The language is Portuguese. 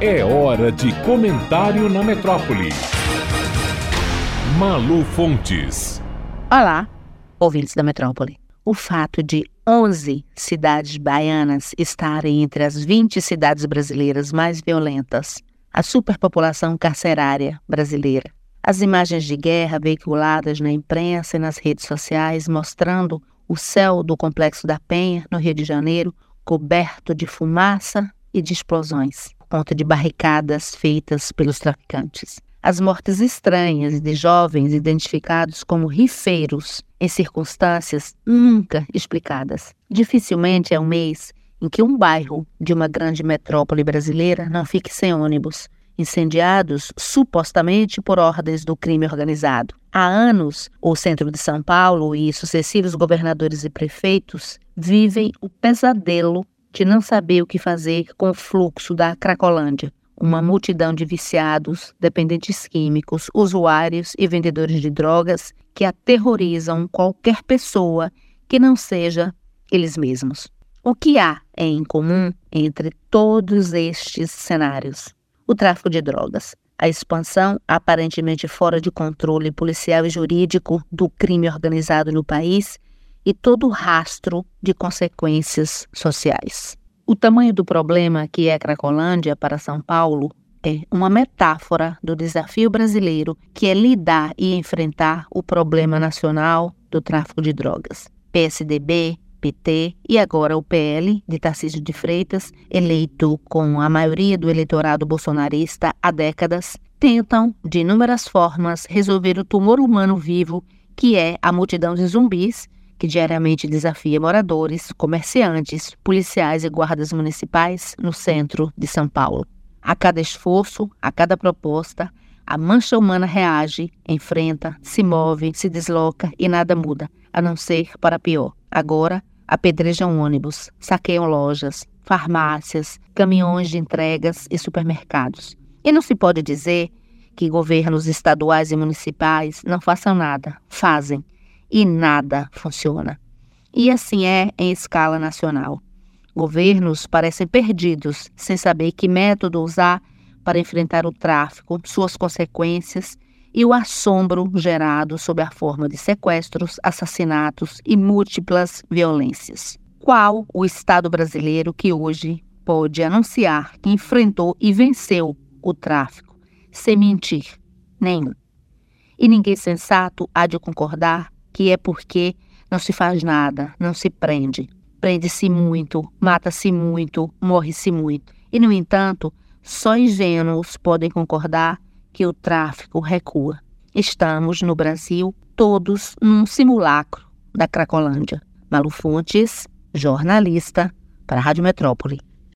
É hora de comentário na metrópole. Malu Fontes. Olá, ouvintes da metrópole. O fato de 11 cidades baianas estarem entre as 20 cidades brasileiras mais violentas, a superpopulação carcerária brasileira, as imagens de guerra veiculadas na imprensa e nas redes sociais mostrando o céu do Complexo da Penha, no Rio de Janeiro, coberto de fumaça e de explosões conta de barricadas feitas pelos traficantes. As mortes estranhas de jovens identificados como rifeiros em circunstâncias nunca explicadas. Dificilmente é um mês em que um bairro de uma grande metrópole brasileira não fique sem ônibus, incendiados supostamente por ordens do crime organizado. Há anos, o centro de São Paulo e sucessivos governadores e prefeitos vivem o pesadelo de não saber o que fazer com o fluxo da Cracolândia, uma multidão de viciados, dependentes químicos, usuários e vendedores de drogas que aterrorizam qualquer pessoa que não seja eles mesmos. O que há em comum entre todos estes cenários? O tráfico de drogas, a expansão aparentemente fora de controle policial e jurídico do crime organizado no país e todo rastro de consequências sociais. O tamanho do problema que é Cracolândia para São Paulo é uma metáfora do desafio brasileiro que é lidar e enfrentar o problema nacional do tráfico de drogas. PSDB, PT e agora o PL de Tarcísio de Freitas, eleito com a maioria do eleitorado bolsonarista há décadas, tentam, de inúmeras formas, resolver o tumor humano vivo que é a multidão de zumbis que diariamente desafia moradores, comerciantes, policiais e guardas municipais no centro de São Paulo. A cada esforço, a cada proposta, a mancha humana reage, enfrenta, se move, se desloca e nada muda, a não ser para pior. Agora, apedrejam ônibus, saqueiam lojas, farmácias, caminhões de entregas e supermercados. E não se pode dizer que governos estaduais e municipais não façam nada. Fazem e nada funciona. E assim é em escala nacional. Governos parecem perdidos, sem saber que método usar para enfrentar o tráfico, suas consequências e o assombro gerado sob a forma de sequestros, assassinatos e múltiplas violências. Qual o Estado brasileiro que hoje pode anunciar que enfrentou e venceu o tráfico, sem mentir? Nenhum. E ninguém sensato há de concordar que é porque não se faz nada, não se prende. Prende-se muito, mata-se muito, morre-se muito. E, no entanto, só ingênuos podem concordar que o tráfico recua. Estamos, no Brasil, todos num simulacro da Cracolândia. Malu Fontes, jornalista, para a Rádio Metrópole.